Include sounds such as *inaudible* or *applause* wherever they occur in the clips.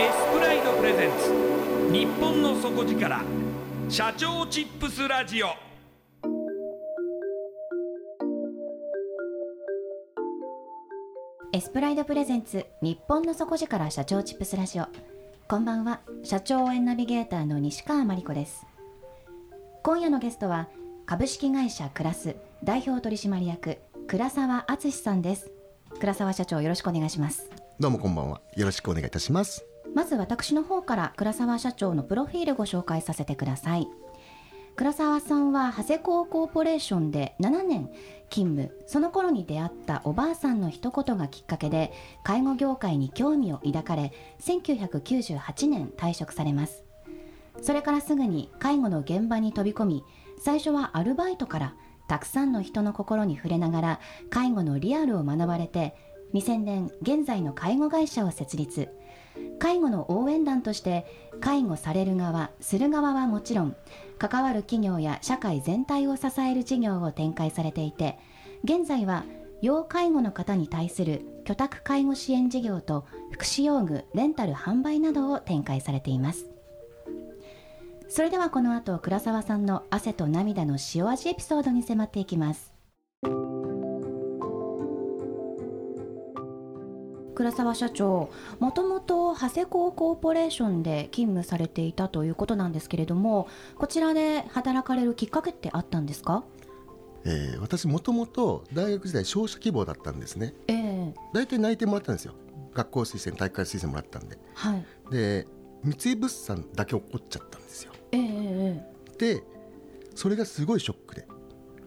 エスプライドプレゼンツ。日本の底力。社長チップスラジオ。エスプライドプレゼンツ。日本の底力社長チップスラジオ。こんばんは。社長応援ナビゲーターの西川真理子です。今夜のゲストは株式会社クラス。代表取締役。倉沢敦さんです。倉沢社長よろしくお願いします。どうもこんばんは。よろしくお願いいたします。まず私の方から倉沢社長のプロフィールご紹介させてください。倉沢さんは長谷工コーポレーションで7年勤務。その頃に出会ったおばあさんの一言がきっかけで介護業界に興味を抱かれ1998年退職されます。それからすぐに介護の現場に飛び込み最初はアルバイトからたくさんの人の心に触れながら介護のリアルを学ばれて2000年現在の介護会社を設立。介護の応援団として介護される側する側はもちろん関わる企業や社会全体を支える事業を展開されていて現在は要介護の方に対する居宅介護支援事業と福祉用具レンタル販売などを展開されています。それではこの後倉沢さんの汗と涙の塩味エピソードに迫っていきます。倉沢社長もともと長谷工コーポレーションで勤務されていたということなんですけれどもこちらで働かれるきっかけってあったんですか？えー私もともと大学時代商社希望だったんですね。ええ大体内定もらったんですよ。学校推薦、大会推薦もらったんで。はいで、三井物産だけ怒っちゃったんですよ。えええで、それがすごいショックで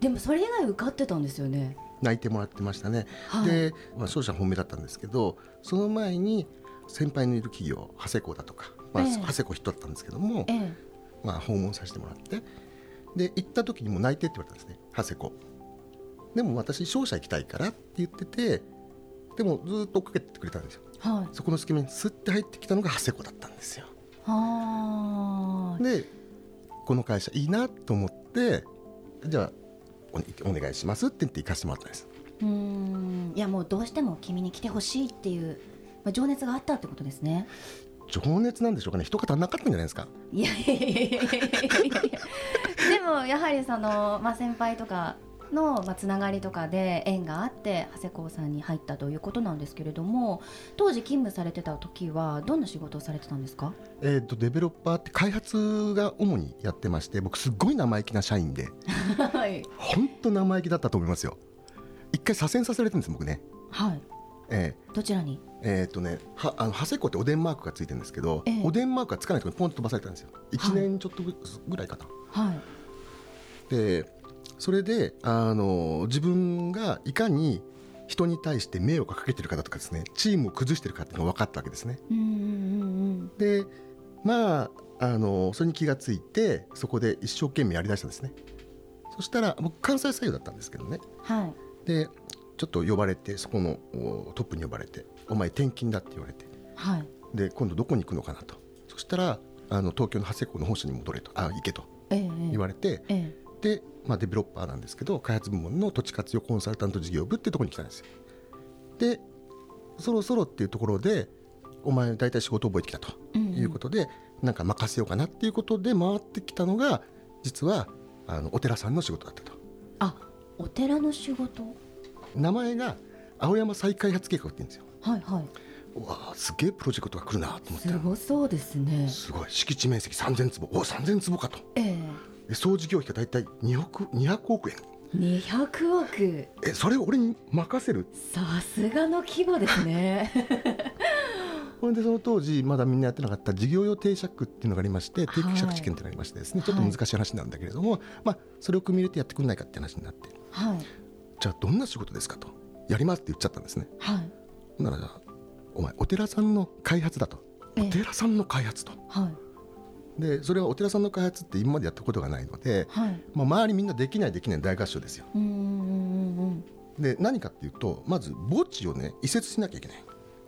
えでもそれ以外受かってたんですよね内定もらってましたね。はい。で、まあ、商社本命だったんですけど、その前に先輩のいる企業、長谷工だとか、まあええ。長谷工人だったんですけども、ええ。まあ、訪問させてもらってで行った時にもう内定って言われたんですね長谷子でも私商社行きたいからって言っててでもずっと追っかけてくれたんですよ。はい。そこの隙間にスッて入ってきたのが長谷子だったんですよ。でこの会社いいなと思ってじゃあおお願いしますって言って行かせてもらったんです。うーん。いやもうどうしても君に来てほしいっていう、まあ、情熱があったってことですね。情熱なんでしょうかね。人が足んなかったんじゃないですか。いやいやいやいやいや。でもやはりその、まあ、先輩とかの、まあ、つながりとかで縁があって長谷工さんに入ったということなんですけれども当時勤務されてた時はどんな仕事をされてたんですか？えー、とデベロッパーって開発が主にやってまして僕すっごい生意気な社員で *laughs* はい。本当生意気だったと思いますよ。一回左遷させられてるんです僕ね。はい。えどちらに？ええーっとねはあの長谷湖っておでんマークがついてるんですけど、ええ。おでんマークがつかないところにポンと飛ばされたんですよ。1年ちょっとぐぐらいかな、はい。でそれであの自分がいかに人に対して迷惑をかけてる方とかですねチームを崩してるかっていうのが分かったわけですね。うんうんうんでまああのそれに気がついてそこで一生懸命やりだしたんですね。そしたら僕関西採用だったんですけどね。うんはい。でちょっと呼ばれてそこのおトップに呼ばれて「お前転勤だ」って言われて。はい。で今度どこに行くのかなと。そしたらあの東京の長谷湖の本社に戻れと。あ行けとええ。言われて、ええ。で、まあ、デベロッパーなんですけど開発部門の土地活用コンサルタント事業部ってところに来たんですよ。でそろそろっていうところでお前大体仕事覚えてきたとうんうん。いうことで、なんか任せようかなっていうことで回ってきたのが実はあのお寺さんの仕事だったと。あお寺の仕事？名前が青山再開発計画って言うんですよ。はいはい。うわあすげえプロジェクトが来るなと思って。すごそうですね。すごい。敷地面積3000坪。お3000坪かと。えで総事業費が大体2億200億円。え200億。えそれを俺に任せる？さすがの規模ですね。*laughs* ほんでその当時まだみんなやってなかった事業用定借っていうのがありまして定期借地権っていうのがありましてですね、はい。ちょっと難しい話なんだけれども、まあ、それを組み入れてやってくんないかって話になって。はい。じゃあどんな仕事ですかと。やりますって言っちゃったんですね。はい。ならじゃあお前お寺さんの開発だと。ええ。お寺さんの開発と。はいでそれはお寺さんの開発って今までやったことがないので、はい。まあ、周りみんなできないできない大合唱ですよ。うんうんうんうんで何かっていうとまず墓地をね移設しなきゃいけない。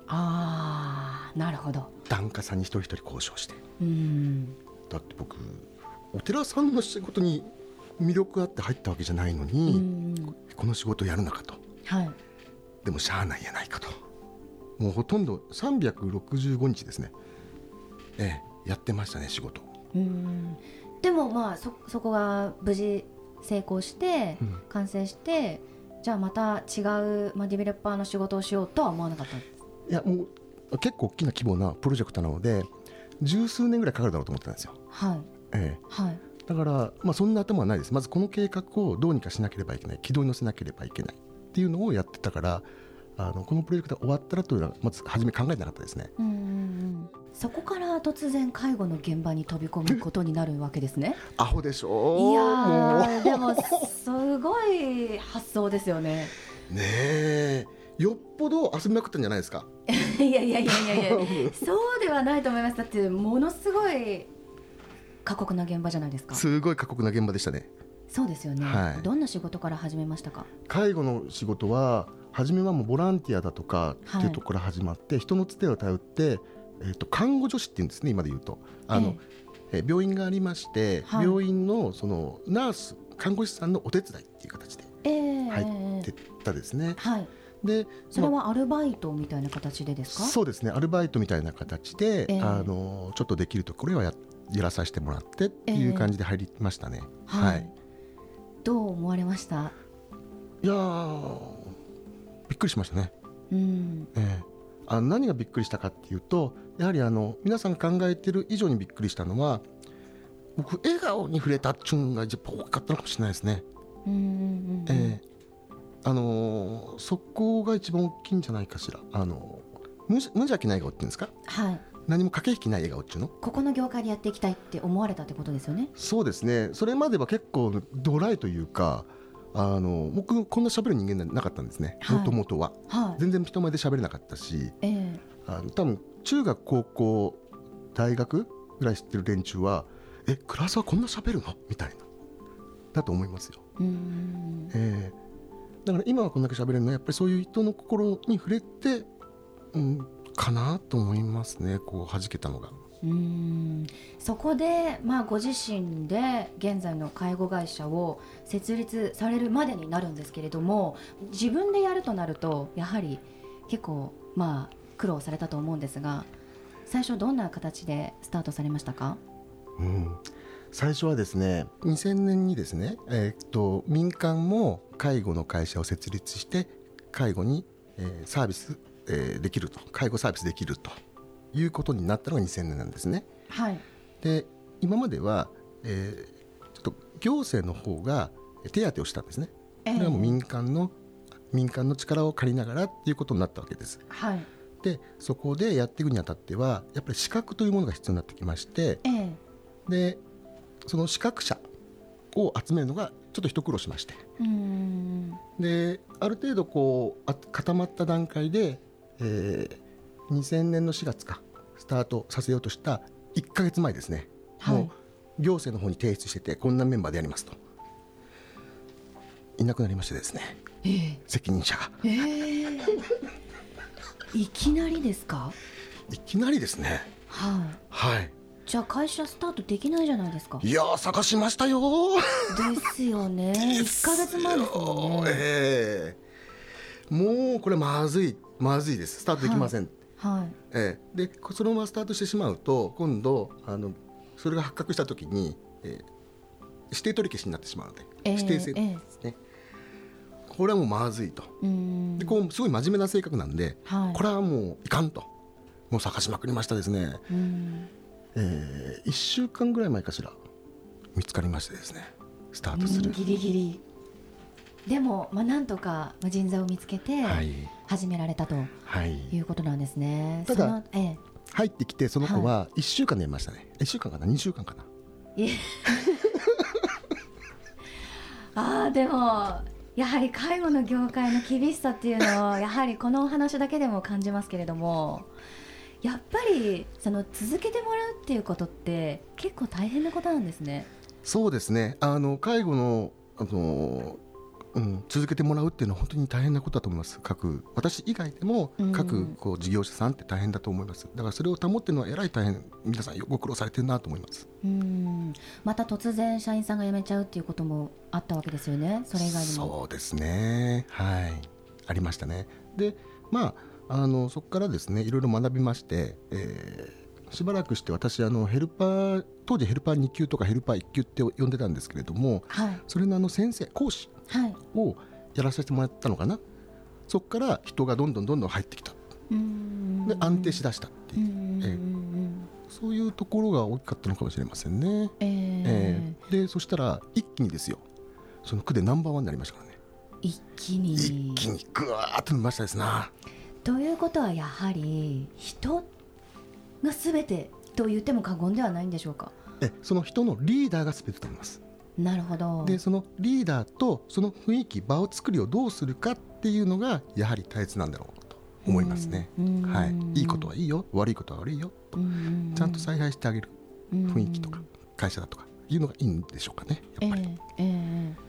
ああなるほど。檀家さんに一人一人交渉して。うん。だって僕お寺さんの仕事に魅力あって入ったわけじゃないのうに、ん。この仕事やるのかと。はい。でもしゃあないやないかと。もうほとんど365日ですね。ええやってましたね仕事。うん。でもまあそそこが無事成功して、うん。完成してじゃあまた違う、まあ、ディベロッパーの仕事をしようとは思わなかったいやもう結構大きな規模なプロジェクトなので十数年ぐらいかかるだろうと思ってたんですよ、はい。ええ、はい。だから、まあ、そんな頭はないです。まずこの計画をどうにかしなければいけない。軌道に乗せなければいけないっていうのをやってたからあのこのプロジェクトが終わったらというのはまず初め考えてなかったですね。うんうんうん。そこから突然介護の現場に飛び込むことになるわけですね。*laughs* アホでしょ？いやでもすごい発想ですよね。う *laughs* ねえ。よっぽど遊びまくったんじゃないですか？*laughs* いやいやいやいやいや。そうではないと思います。だってものすごい過酷な現場じゃないですか。すごい過酷な現場でしたね。そうですよね、はい。どんな仕事から始めましたか？介護の仕事は初めはもうボランティアだとかっていうところから始まって、人のつてを頼って、えー、と看護助手っていうんですね今で言うと。あの、えー病院がありまして、はい。病院のそのナース看護師さんのお手伝いっていう形でええ。入ってったですね、はい。でそれまあはアルバイトみたいな形でですか、そうですね。アルバイトみたいな形で、ええ。あのちょっとできるところはややらさせてもらってっていう感じで入りましたね、はい。どう思われました？いやーびっくりしましたね。うん。ええ、あの何がびっくりしたかっていうとやはりあの皆さんが考えてる以上にびっくりしたのは僕笑顔に触れたっちゅうのが一番大きかったのかもしれないですね、うんうんうんええ。あのーそこが一番大きいんじゃないかしら。あの無無邪気な笑顔っていうんですか？はい。何も駆け引きない笑顔っていうの？ここの業界でやっていきたいって思われたってことですよね。そうですね。それまでは結構ドライというかあの僕こんな喋る人間なかったんですね。はい。もともとは。はい。全然人前で喋れなかったしええ。あの多分中学高校大学ぐらい知ってる連中はえ倉沢こんな喋るの？みたいな。だと思いますよ、うん。えーだから今はこんだけ喋れるのはやっぱりそういう人の心に触れて、うん、かなと思いますね。こう弾けたのがうん。そこで、まあ、ご自身で現在の介護会社を設立されるまでになるんですけれども自分でやるとなるとやはり結構、まあ、苦労されたと思うんですが最初どんな形でスタートされましたか？うん、最初はですね2000年にですね、えーっと民間も介護の会社を設立して介護に、えーサービス、えーできると。介護サービスできるということになったのが2000年なんですね。はいで今までは、えーちょっと行政の方が手当てをしたんですね。えこれはもう民間の民間の力を借りながらっていうことになったわけです。はいでそこでやっていくにあたってはやっぱり資格というものが必要になってきましてええでその資格者を集めるのがちょっと一苦労しましてうーんである程度こうあ固まった段階で、えー2000年の4月かスタートさせようとした1か月前ですね、はい。もう行政の方に提出しててこんなメンバーでやりますと。いなくなりましてですね。ええ。責任者が。ええ。いきなりですか？いきなりですね。はい。はい。じゃあ会社スタートできないじゃないですか。いやー探しましたよ。ーですよね。1か月前ですもんね。ええ。もうこれまずいまずいです。スタートできません、はいええ。でそのままスタートしてしまうと今度あのそれが発覚した時に、ええ指定取り消しになってしまうので、ええ指定制ええ。ですね、これはもうまずいと。でこうすごい真面目な性格なんで、はい。これはもういかんと。もう探しまくりましたですね、うーん。え1週間ぐらい前かしら見つかりましてですね。スタートする、ギリギリでも、まあ、なんとかまあ人材を見つけてはい。始められたとはい。いうことなんですね。ただええ。入ってきてその子は1週間でやりましたね、1週間かな？2週間かな？*laughs* あーでもやはり介護の業界の厳しさっていうのをやはりこのお話だけでも感じますけれどもやっぱりその続けてもらうっていうことって結構大変なことなんですね。そうですね。あの介護のあの、うん、続けてもらうっていうのは本当に大変なことだと思います。各私以外でもうん。各こう事業者さんって大変だと思います。だからそれを保ってるのはえらい大変。皆さんご苦労されてるなと思います。うん。また突然社員さんが辞めちゃうっていうこともあったわけですよね。それ以外にも。そうですね。はい。ありましたね。でまああのそこからですねいろいろ学びまして、えーしばらくして私あのヘルパー当時ヘルパー2級とかヘルパー1級って呼んでたんですけれどもはい。それのあの先生講師はいをやらせてもらったのかな。そこから人がどんどんどんどん入ってきた。うん。で安定しだしたっていう、えそういうところが大きかったのかもしれませんね、ええ。えーでそしたら一気にですよ。その区でナンバーワンになりましたからね。一気に。一気にぐわーっと伸びましたですな。ということはやはり人が全てと言っても過言ではないんでしょうか？えその人のリーダーが全てだと思いますなるほど。でそのリーダーとその雰囲気場を作りをどうするかっていうのがやはり大切なんだろうと思いますね、うんはい、いいことはいいよ。悪いことは悪いようんちゃんと采配してあげる。雰囲気とか会社だとかいうのがいいんでしょうかねやっぱり、ええええ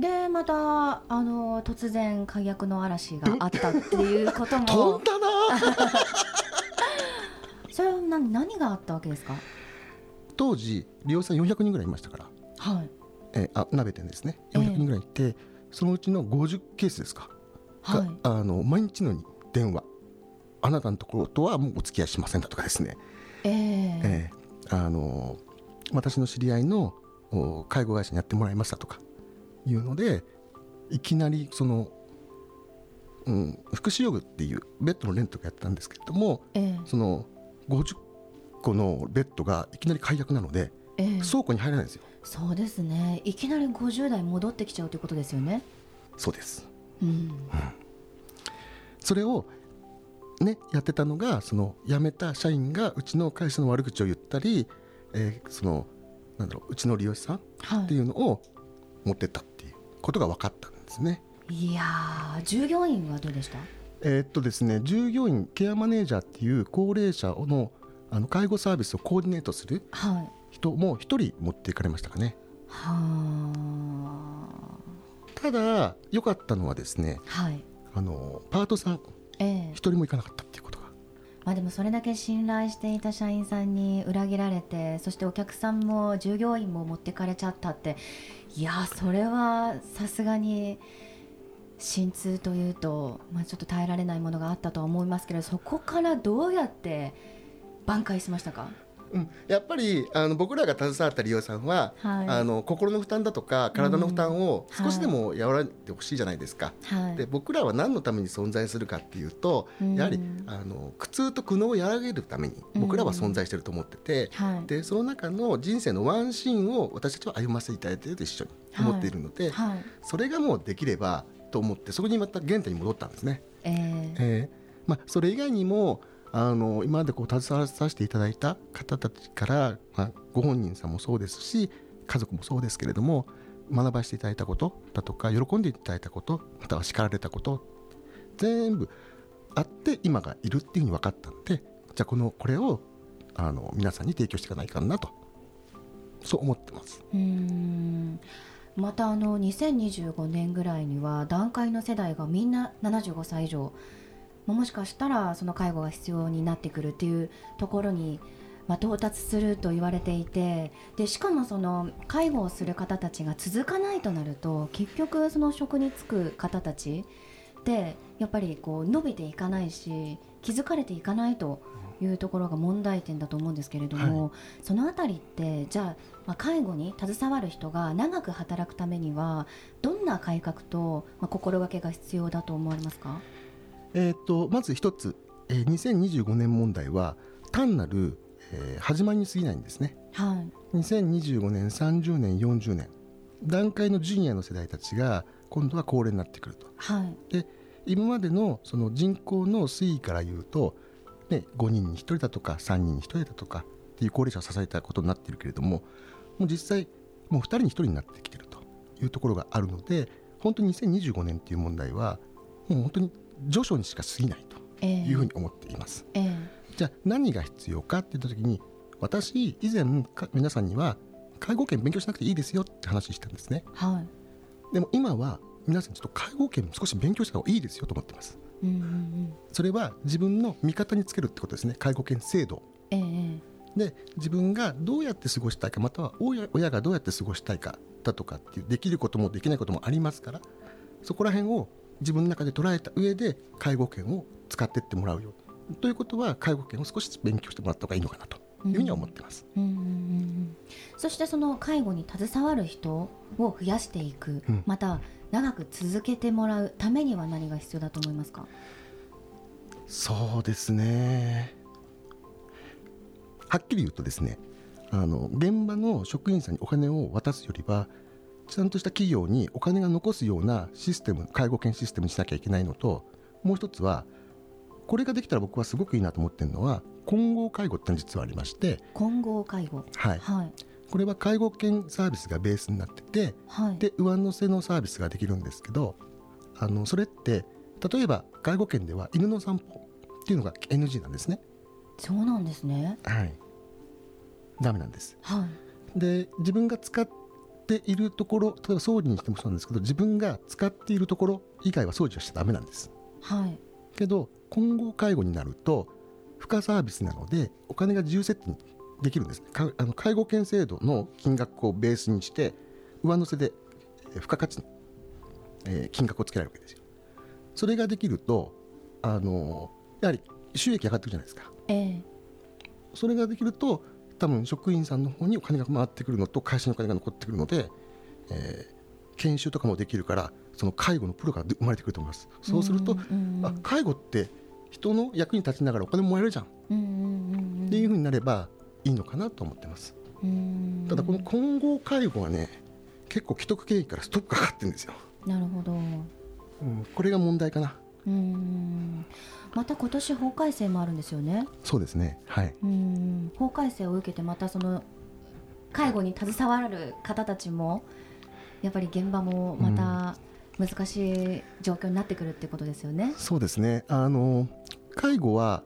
でまたあの突然解約の嵐があったっていうこと *laughs* 飛もんだな！*laughs* それは何何があったわけですか？当時利用者さん400人ぐらいいましたから、はいえーあ鍋店ですね。ええ。400人ぐらいいて、そのうちの50ケースですか、がはい。あの毎日のように電話。あなたのところとはもうお付き合いしませんだとかですね、ええ。えーあの私の知り合いのお介護会社にやってもらいましたとか。いうのでいきなりその、うん、福祉用具っていうベッドのレントがやったんですけれどもええ。その50個のベッドがいきなり解約なのでええ。倉庫に入れないんですよ。そうですね。いきなり50代戻ってきちゃうということですよね。そうです。うん。それをねやってたのがその辞めた社員がうちの会社の悪口を言ったり、えーそのなんだろううちの利用者さんってはいうのを持ってったっていうことが分かったんですね。いいやー従業員はどうでした？えーっとですね従業員ケアマネージャーっていう高齢者のあの介護サービスをコーディネートするはい人も一人持っていかれましたかね。はただ良かったのはですねあはい。あのパートさんええ。一人も行かなかったっていうことが。まあでもそれだけ信頼していた社員さんに裏切られてそしてお客さんも従業員も持ってかれちゃったって。いやーそれはさすがに心痛というと、まあ、ちょっと耐えられないものがあったとは思いますけどそこからどうやって挽回しましたか？うん、やっぱりあの僕らが携わった利用者さんは、はい。あの心の負担だとか体の負担をうん。少しでも和らいでほしいじゃないですか。はい。で僕らは何のために存在するかっていうと、うん。やはりあの苦痛と苦悩を和らげるために僕らは存在してると思ってて、はい。でその中の人生のワンシーンを私たちは歩ませていただいていると一緒に思っているので、はい。それがもうできればと思ってそこにまた原点に戻ったんですね。えー。えー。まあ、それ以外にもあの今までこう携わらさせていただいた方たちから、まあ、ご本人さんもそうですし家族もそうですけれども学ばせていただいたことだとか喜んでいただいたことまたは叱られたこと全部あって今がいるっていうふうに分かったのでじゃあこのこれをあの皆さんに提供していかないかなとそう思ってます。うんまたあの2025年ぐらいには団塊の世代がみんな75歳以上ももしかしたらその介護が必要になってくるっていうところに、まあ、到達すると言われていてでしかもその介護をする方たちが続かないとなると結局その職に就く方たちってやっぱりこう伸びていかないし気づかれていかないというところが問題点だと思うんですけれども、そのあたりってじゃあ、まあ、介護に携わる人が長く働くためにはどんな改革と、まあ、心がけが必要だと思われますか？えー、とまず一つ、えー2025年問題は単なる、えー始まりに過ぎないんですね。はい。2025年30年40年段階のジュニアの世代たちが今度は高齢になってくると。はい。で今までのその人口の推移から言うと、ね、5人に1人だとか3人に1人だとかっていう高齢者を支えたことになっているけれどももう実際もう2人に1人になってきているというところがあるので本当に2025年っていう問題はもう本当に序章にしか過ぎないとええ。いうふうに思っています。ええ。じゃあ何が必要かって言った時に私以前か皆さんには介護保険勉強しなくていいですよって話したんですね。はい。でも今は皆さんちょっと介護保険も少し勉強した方がいいですよと思ってます。うんうんうん。それは自分の味方につけるってことですね。介護保険制度えええ。で自分がどうやって過ごしたいかまたは親親がどうやって過ごしたいかだとかっていうできることもできないこともありますからそこら辺を自分の中で捉えた上で介護保険を使っていってもらうよ。ということは介護保険を少し勉強してもらった方がいいのかなというふうには思ってます。うんうん。そしてその介護に携わる人を増やしていく、うん。また長く続けてもらうためには何が必要だと思いますか？そうですね。はっきり言うとですねあの現場の職員さんにお金を渡すよりはちゃんとした企業にお金が残すようなシステム介護保険システムにしなきゃいけないのともう一つはこれができたら僕はすごくいいなと思ってるのは混合介護って実はありまして、混合介護？はい、はい。これは介護保険サービスがベースになっててはい。で上乗せのサービスができるんですけどあのそれって例えば介護保険では犬の散歩っていうのが NG なんですね。そうなんですね。はい、ダメなんです。はい。で自分が使っているところ例えば掃除にしてもそうなんですけど自分が使っているところ以外は掃除はしちゃダメなんです。はい。けど混合介護になると付加サービスなのでお金が自由設定にできるんです。あの介護保険制度の金額をベースにして上乗せでえー付加価値の、えー金額をつけられるわけですよ。それができるとあのやはり収益上がってくるじゃないですか。ええ。それができると多分職員さんの方にお金が回ってくるのと会社にお金が残ってくるので、えー研修とかもできるからその介護のプロが生まれてくると思います。そうすると、あ介護って人の役に立ちながらお金もらえるじゃん。っていうふうになればいいのかなと思ってます。うん。ただこの混合介護はね結構既得権益からストップかかってるんですよ、なるほど。うん、これが問題かなうん。また今年法改正もあるんですよね。そうですね。はい。うん。法改正を受けてまたその介護に携わる方たちもやっぱり現場もまた難しい状況になってくるってことですよね。そうですね。あの介護は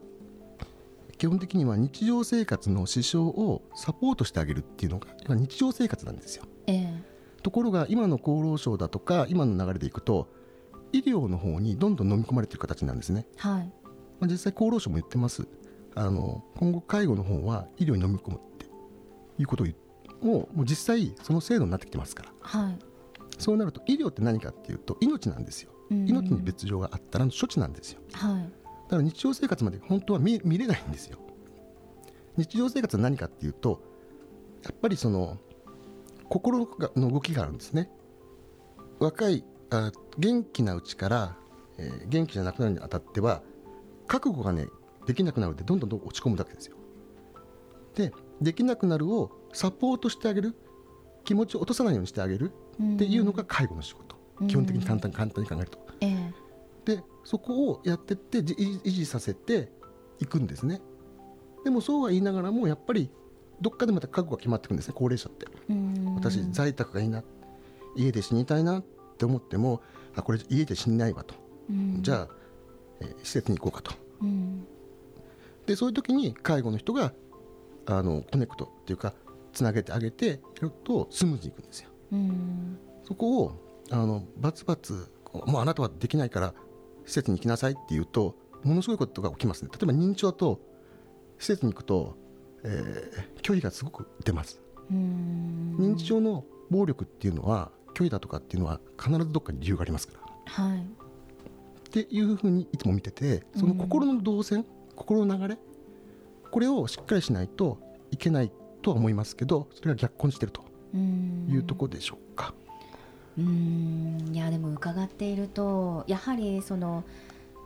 基本的には日常生活の支障をサポートしてあげるっていうのが今日常生活なんですよ。ええ。ところが今の厚労省だとか今の流れでいくと医療の方にどんどん飲み込まれている形なんですね、はい。まあ、実際厚労省も言ってます。あの今後介護の方は医療に飲み込むっていうことをもうもう実際その制度になってきてますから。はい。そうなると医療って何かっていうと命なんですよ。うん命に別状があったらの処置なんですよ。はい。だから日常生活まで本当は見見れないんですよ。日常生活は何かっていうとやっぱりその心がの動きがあるんですね。若いあ元気なうちから、えー元気じゃなくなるにあたっては覚悟がねできなくなるのでどんどんどん落ち込むわけですよ。でできなくなるをサポートしてあげる気持ちを落とさないようにしてあげるっていうのが介護の仕事。基本的に簡単簡単に考えると。ええ。でそこをやってってじ維維持させていくんですね。でもそうは言いながらもやっぱりどっかでまた覚悟が決まってくるんですね高齢者って。うん。私在宅がいいな家で死にたいなって思ってもあこれ家で死にないわと、うん。じゃあ、えー施設に行こうかと。うん。でそういう時に介護の人があのコネクトっていうかつなげてあげてやるとスムーズにいくんですよ。うん。そこをあのバツバツもうあなたはできないから施設に行きなさいって言うとものすごいことが起きますね。例えば認知症だと施設に行くと、えー距離がすごく出ます。うん。認知症の暴力っていうのは距離だとかっていうのは必ずどっかに理由がありますから。はい。っていうふうにいつも見ててその心の動線、心の流れこれをしっかりしないといけないとは思いますけどそれが逆行してるとうん。いうところでしょうか。うーん。いやでも伺っているとやはりその、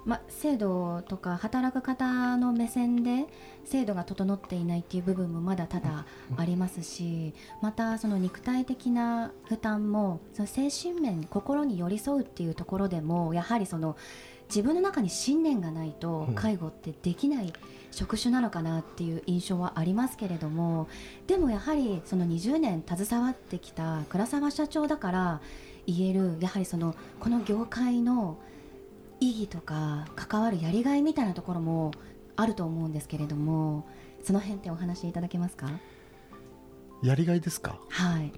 ま、制度とか働く方の目線で制度が整っていないっていう部分もまだただありますしまたその肉体的な負担もその精神面心に寄り添うっていうところでもやはりその自分の中に信念がないとうん。介護ってできない職種なのかなっていう印象はありますけれどもでもやはりその20年携わってきた倉沢社長だから言えるやはりそのこの業界の意義とか関わるやりがいみたいなところもあると思うんですけれどもその辺ってお話しいただけますか？やりがいですか？はい。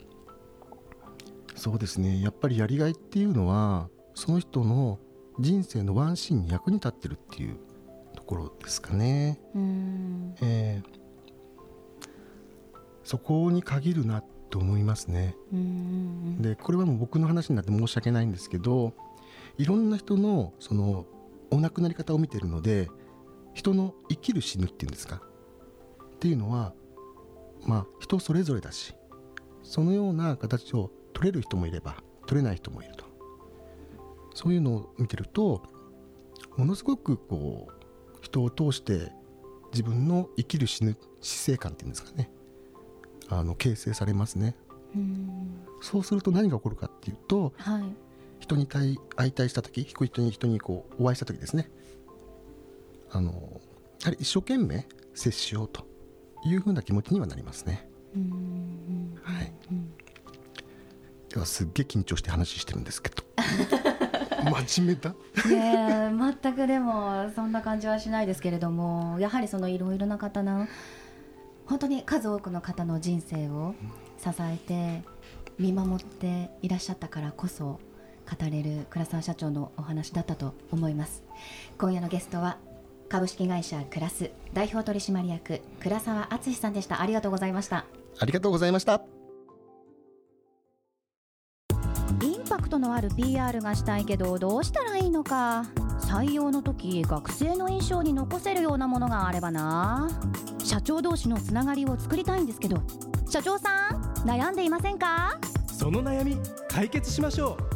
そうですね。やっぱりやりがいっていうのはその人の人生のワンシーンに役に立ってるっていうところですかね、うーん。えーそこに限るなと思いますね。うーん。でこれはもう僕の話になって申し訳ないんですけどいろんな人のそのお亡くなり方を見てるので人の生きる死ぬっていうんですか？っていうのはまあ人それぞれだしそのような形を取れる人もいれば取れない人もいると。そういうのを見てるとものすごくこう人を通して自分の生きる死ぬ死生観っていうんですかね。あの形成されますね。そうすると何が起こるかっていうとはい人に対相対した時人に人にこうお会いした時ですね。あのやはり一生懸命接しようというふうな気持ちにはなりますね。はい。うんではすっげえ緊張して話してるんですけど。*laughs* 真面目だ。いや全くでもそんな感じはしないですけれどもやはりそのいろいろな方の本当に数多くの方の人生を支えて見守っていらっしゃったからこそ語れる倉沢社長のお話だったと思います。今夜のゲストは株式会社クラス代表取締役倉沢敦さんでした。ありがとうございました。ありがとうございました。インパクトのある PR がしたいけどどうしたらいいのか。採用の時学生の印象に残せるようなものがあればな。社長同士のつながりを作りたいんですけど社長さん悩んでいませんか？その悩み解決しましょう